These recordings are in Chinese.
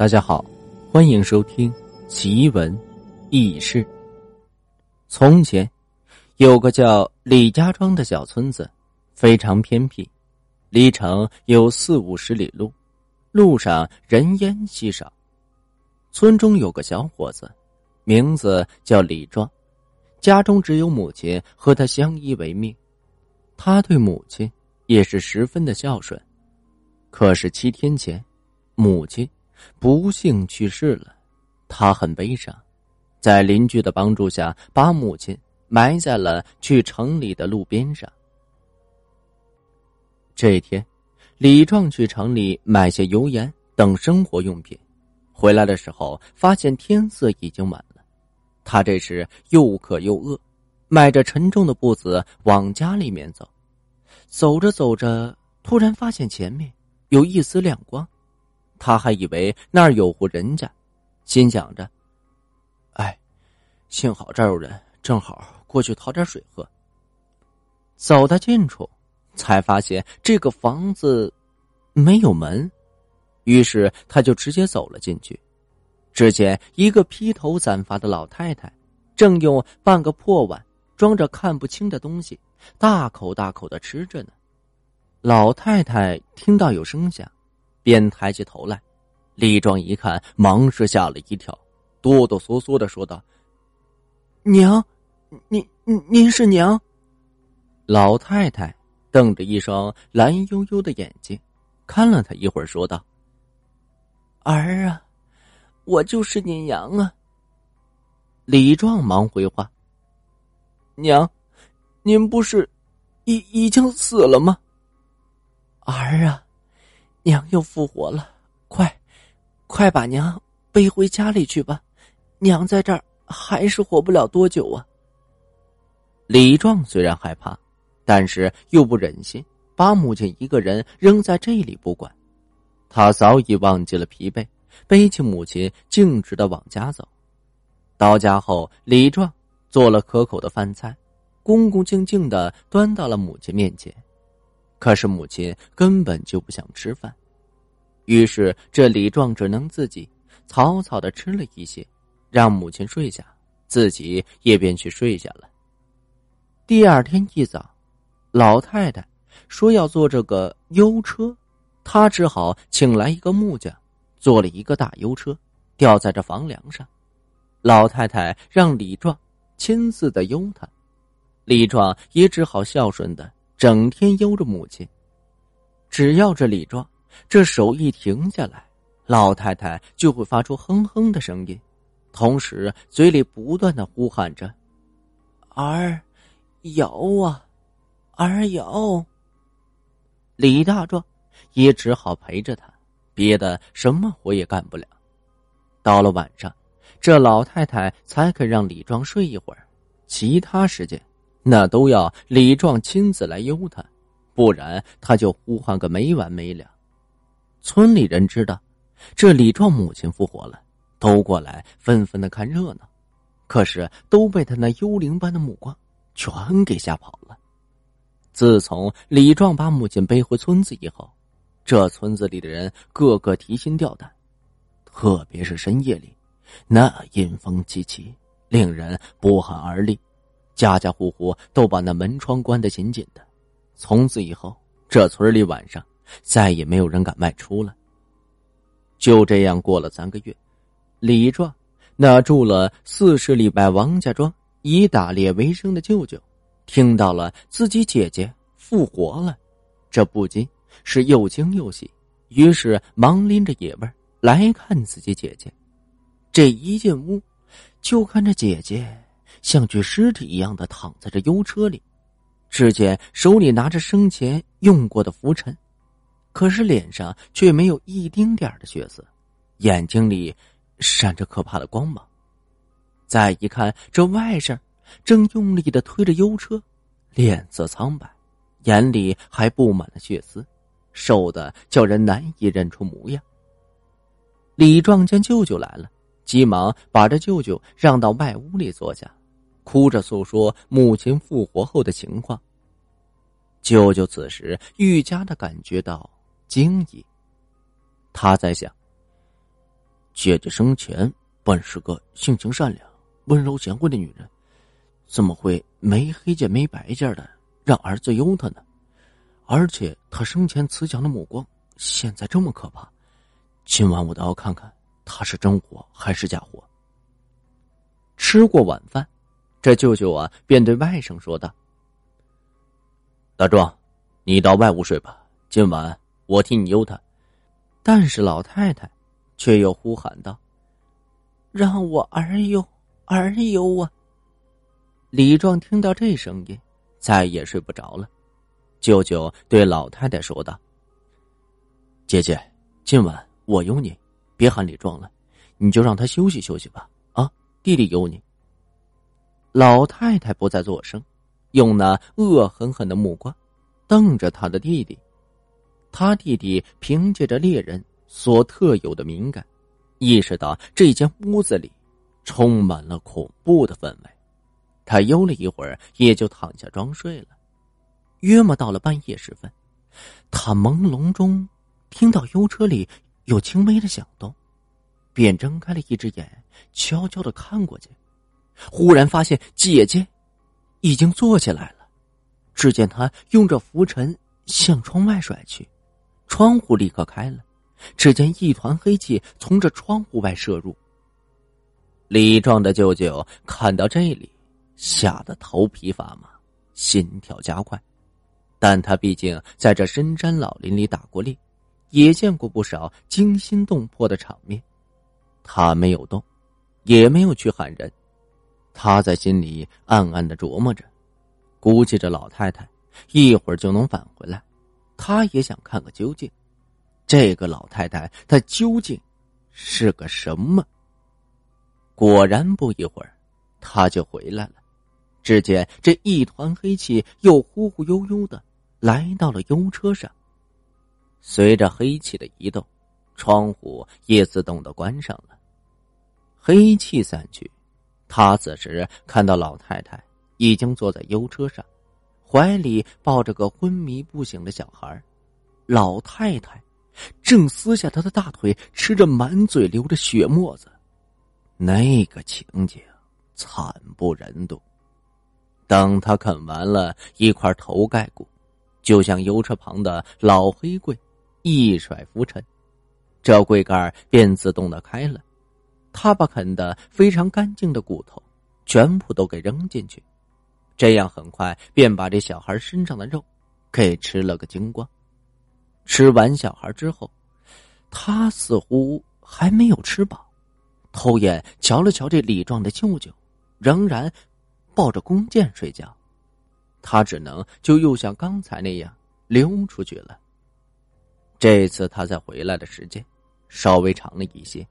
大家好，欢迎收听奇闻异事。从前有个叫李家庄的小村子，非常偏僻，离城有四五十里路，路上人烟稀少。村中有个小伙子，名字叫李壮，家中只有母亲和他相依为命。他对母亲也是十分的孝顺。可是七天前，母亲。不幸去世了，他很悲伤，在邻居的帮助下，把母亲埋在了去城里的路边上。这天，李壮去城里买些油盐等生活用品，回来的时候发现天色已经晚了。他这时又渴又饿，迈着沉重的步子往家里面走。走着走着，突然发现前面有一丝亮光。他还以为那儿有户人家，心想着：“哎，幸好这儿有人，正好过去讨点水喝。”走到近处，才发现这个房子没有门，于是他就直接走了进去。只见一个披头散发的老太太，正用半个破碗装着看不清的东西，大口大口的吃着呢。老太太听到有声响。便抬起头来，李壮一看，忙是吓了一跳，哆哆嗦嗦的说道：“娘，您您是娘？”老太太瞪着一双蓝悠悠的眼睛，看了他一会儿，说道：“儿啊，我就是你娘啊。”李壮忙回话：“娘，您不是已已经死了吗？儿啊。”娘又复活了，快，快把娘背回家里去吧！娘在这儿还是活不了多久啊。李壮虽然害怕，但是又不忍心把母亲一个人扔在这里不管，他早已忘记了疲惫，背起母亲径直的往家走。到家后，李壮做了可口的饭菜，恭恭敬敬的端到了母亲面前。可是母亲根本就不想吃饭，于是这李壮只能自己草草的吃了一些，让母亲睡下，自己也便去睡下了。第二天一早，老太太说要坐这个幽车，他只好请来一个木匠，做了一个大幽车，吊在这房梁上。老太太让李壮亲自的悠他，李壮也只好孝顺的。整天悠着母亲，只要这李壮这手一停下来，老太太就会发出哼哼的声音，同时嘴里不断的呼喊着：“儿，摇啊，儿摇。”李大壮也只好陪着他，别的什么活也干不了。到了晚上，这老太太才肯让李壮睡一会儿，其他时间。那都要李壮亲自来悠他，不然他就呼唤个没完没了。村里人知道这李壮母亲复活了，都过来纷纷的看热闹，可是都被他那幽灵般的目光全给吓跑了。自从李壮把母亲背回村子以后，这村子里的人个个提心吊胆，特别是深夜里，那阴风凄凄，令人不寒而栗。家家户户都把那门窗关得紧紧的，从此以后，这村里晚上再也没有人敢外出了。就这样过了三个月，李壮那住了四十里外王家庄以打猎为生的舅舅，听到了自己姐姐复活了，这不禁是又惊又喜，于是忙拎着野味来看自己姐姐。这一进屋，就看着姐姐。像具尸体一样的躺在这幽车里，只见手里拿着生前用过的拂尘，可是脸上却没有一丁点的血色，眼睛里闪着可怕的光芒。再一看，这外甥正用力的推着幽车，脸色苍白，眼里还布满了血丝，瘦的叫人难以认出模样。李壮见舅舅来了，急忙把这舅舅让到外屋里坐下。哭着诉说母亲复活后的情况。舅舅此时愈加的感觉到惊异，他在想：姐姐生前本是个性情善良、温柔贤惠的女人，怎么会没黑见没白见的让儿子忧她呢？而且她生前慈祥的目光，现在这么可怕。今晚我倒要看看她是真火还是假火。吃过晚饭，这舅舅啊便对外甥说道：“大壮，你到外屋睡吧，今晚我替你忧他。”但是老太太却又呼喊道：“让我儿忧儿忧啊！”李壮听到这声音，再也睡不着了。舅舅对老太太说道：“姐姐，今晚我有你，别喊李壮了，你就让他休息休息吧。啊，弟弟有你。”老太太不再作声，用那恶狠狠的目光瞪着他的弟弟。他弟弟凭借着猎人所特有的敏感，意识到这间屋子里充满了恐怖的氛围。他悠了一会儿，也就躺下装睡了。约莫到了半夜时分，他朦胧中听到油车里有轻微的响动，便睁开了一只眼，悄悄的看过去，忽然发现姐姐已经坐起来了。只见她用着拂尘向窗外甩去，窗户立刻开了，只见一团黑气从这窗户外射入。李壮的舅舅看到这里，吓得头皮发麻，心跳加快。但他毕竟在这深山老林里打过猎，也见过不少惊心动魄的场面。他没有动，也没有去喊人。他在心里暗暗的琢磨着，估计着老太太一会儿就能返回来，他也想看个究竟。这个老太太她究竟是个什么？果然不一会儿，他就回来了。只见这一团黑气又忽忽悠悠的。来到了幽车上，随着黑气的移动，窗户也自动的关上了。黑气散去，他此时看到老太太已经坐在幽车上，怀里抱着个昏迷不醒的小孩。老太太正撕下他的大腿，吃着满嘴流着血沫子，那个情景惨不忍睹。等他啃完了一块头盖骨。就像油车旁的老黑柜，一甩浮尘，这柜盖便自动的开了。他把啃的非常干净的骨头全部都给扔进去，这样很快便把这小孩身上的肉给吃了个精光。吃完小孩之后，他似乎还没有吃饱，偷眼瞧了瞧这李壮的舅舅，仍然抱着弓箭睡觉。他只能就又像刚才那样溜出去了。这次他再回来的时间稍微长了一些，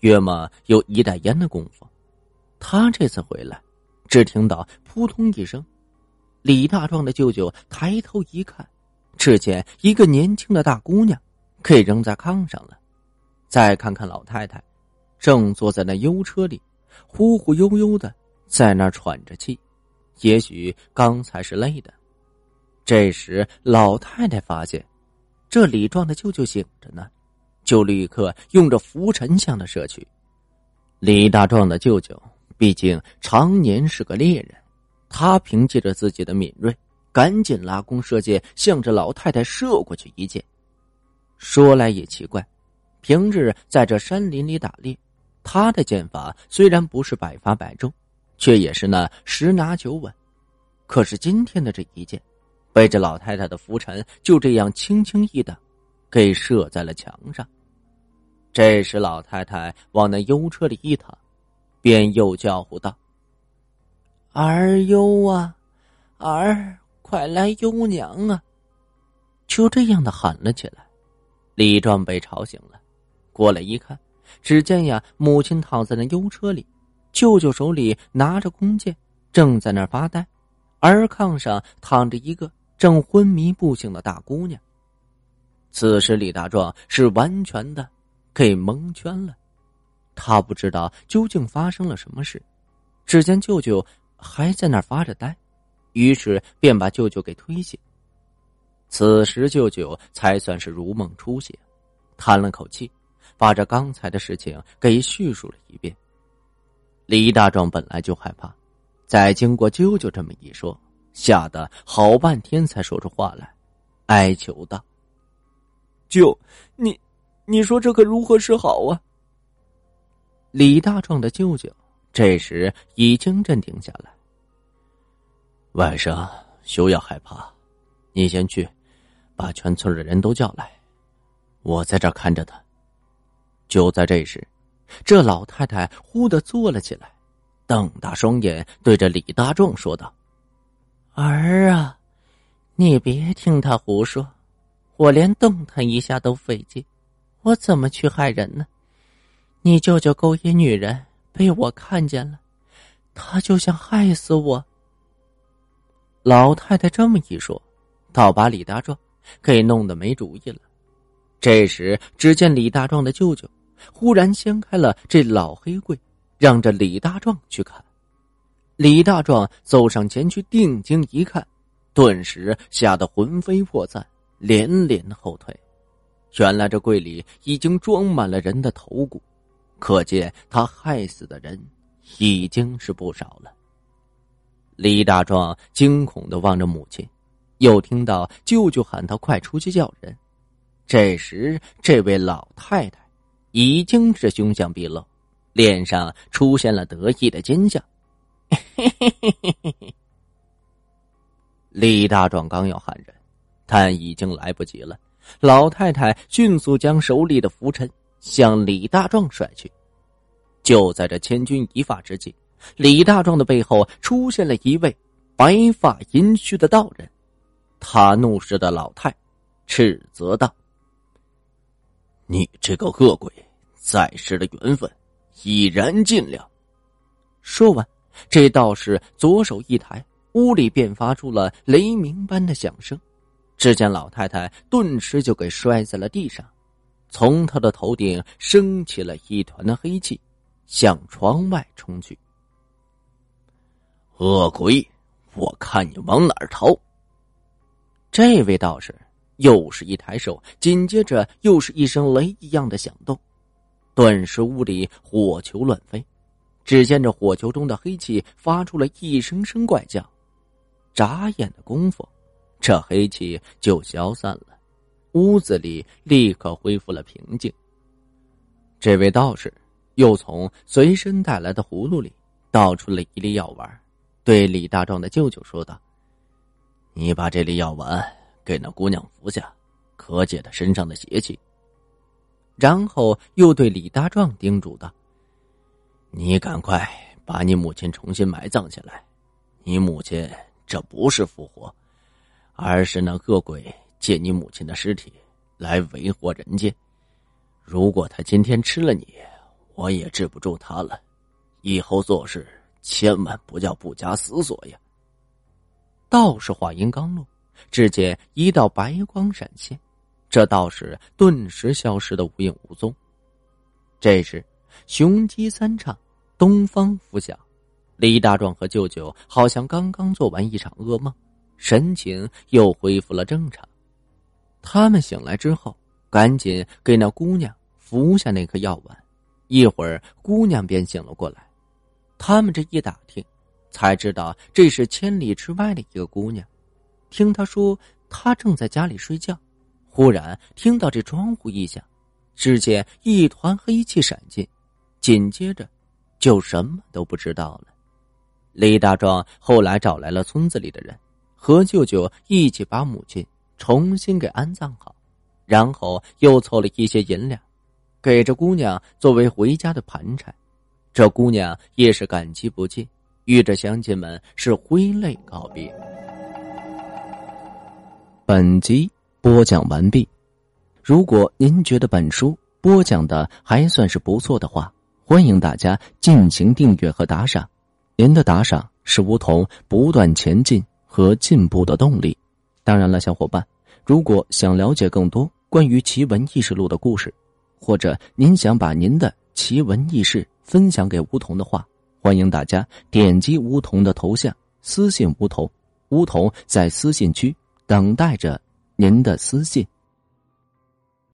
约莫有一袋烟的功夫。他这次回来，只听到扑通一声，李大壮的舅舅抬头一看，只见一个年轻的大姑娘给扔在炕上了。再看看老太太，正坐在那幽车里，忽忽悠悠的在那喘着气。也许刚才是累的。这时，老太太发现这李壮的舅舅醒着呢，就立刻用着拂尘向他射去。李大壮的舅舅毕竟常年是个猎人，他凭借着自己的敏锐，赶紧拉弓射箭，向着老太太射过去一箭。说来也奇怪，平日在这山林里打猎，他的箭法虽然不是百发百中。却也是那十拿九稳，可是今天的这一箭，被这老太太的拂尘就这样轻轻一挡，给射在了墙上。这时老太太往那幽车里一躺，便又叫呼道：“儿忧啊，儿，快来忧娘啊！”就这样的喊了起来。李壮被吵醒了，过来一看，只见呀，母亲躺在那幽车里。舅舅手里拿着弓箭，正在那儿发呆，而炕上躺着一个正昏迷不醒的大姑娘。此时李大壮是完全的给蒙圈了，他不知道究竟发生了什么事。只见舅舅还在那儿发着呆，于是便把舅舅给推醒。此时舅舅才算是如梦初醒，叹了口气，把这刚才的事情给叙述了一遍。李大壮本来就害怕，再经过舅舅这么一说，吓得好半天才说出话来，哀求道：“舅，你，你说这可如何是好啊？”李大壮的舅舅这时已经镇定下来。晚上休要害怕，你先去，把全村的人都叫来，我在这看着他。就在这时。这老太太忽的坐了起来，瞪大双眼对着李大壮说道：“儿啊，你别听他胡说，我连动弹一下都费劲，我怎么去害人呢？你舅舅勾引女人被我看见了，他就想害死我。”老太太这么一说，倒把李大壮给弄得没主意了。这时，只见李大壮的舅舅。忽然掀开了这老黑柜，让这李大壮去看。李大壮走上前去，定睛一看，顿时吓得魂飞魄散，连连后退。原来这柜里已经装满了人的头骨，可见他害死的人已经是不少了。李大壮惊恐的望着母亲，又听到舅舅喊他快出去叫人。这时，这位老太太。已经是凶相毕露，脸上出现了得意的奸笑。李大壮刚要喊人，但已经来不及了。老太太迅速将手里的拂尘向李大壮甩去。就在这千钧一发之际，李大壮的背后出现了一位白发银须的道人。他怒视的老太，斥责道：“你这个恶鬼！”在世的缘分已然尽了。说完，这道士左手一抬，屋里便发出了雷鸣般的响声。只见老太太顿时就给摔在了地上，从她的头顶升起了一团的黑气，向窗外冲去。恶鬼，我看你往哪儿逃！这位道士又是一抬手，紧接着又是一声雷一样的响动。顿时，屋里火球乱飞。只见这火球中的黑气发出了一声声怪叫，眨眼的功夫，这黑气就消散了，屋子里立刻恢复了平静。这位道士又从随身带来的葫芦里倒出了一粒药丸，对李大壮的舅舅说道：“你把这粒药丸给那姑娘服下，可解她身上的邪气。”然后又对李大壮叮嘱道：“你赶快把你母亲重新埋葬起来。你母亲这不是复活，而是那恶鬼借你母亲的尸体来为祸人间。如果他今天吃了你，我也治不住他了。以后做事千万不要不加思索呀。”道士话音刚落，只见一道白光闪现。这道士顿时消失的无影无踪。这时，雄鸡三唱，东方拂晓，李大壮和舅舅好像刚刚做完一场噩梦，神情又恢复了正常。他们醒来之后，赶紧给那姑娘服下那颗药丸。一会儿，姑娘便醒了过来。他们这一打听，才知道这是千里之外的一个姑娘。听她说，她正在家里睡觉。忽然听到这窗户一响，只见一团黑气闪进，紧接着就什么都不知道了。李大壮后来找来了村子里的人，和舅舅一起把母亲重新给安葬好，然后又凑了一些银两，给这姑娘作为回家的盘缠。这姑娘也是感激不尽，与这乡亲们是挥泪告别。本集。播讲完毕。如果您觉得本书播讲的还算是不错的话，欢迎大家进行订阅和打赏。您的打赏是梧桐不断前进和进步的动力。当然了，小伙伴，如果想了解更多关于奇闻异事录的故事，或者您想把您的奇闻异事分享给梧桐的话，欢迎大家点击梧桐的头像私信梧桐，梧桐在私信区等待着。您的私信。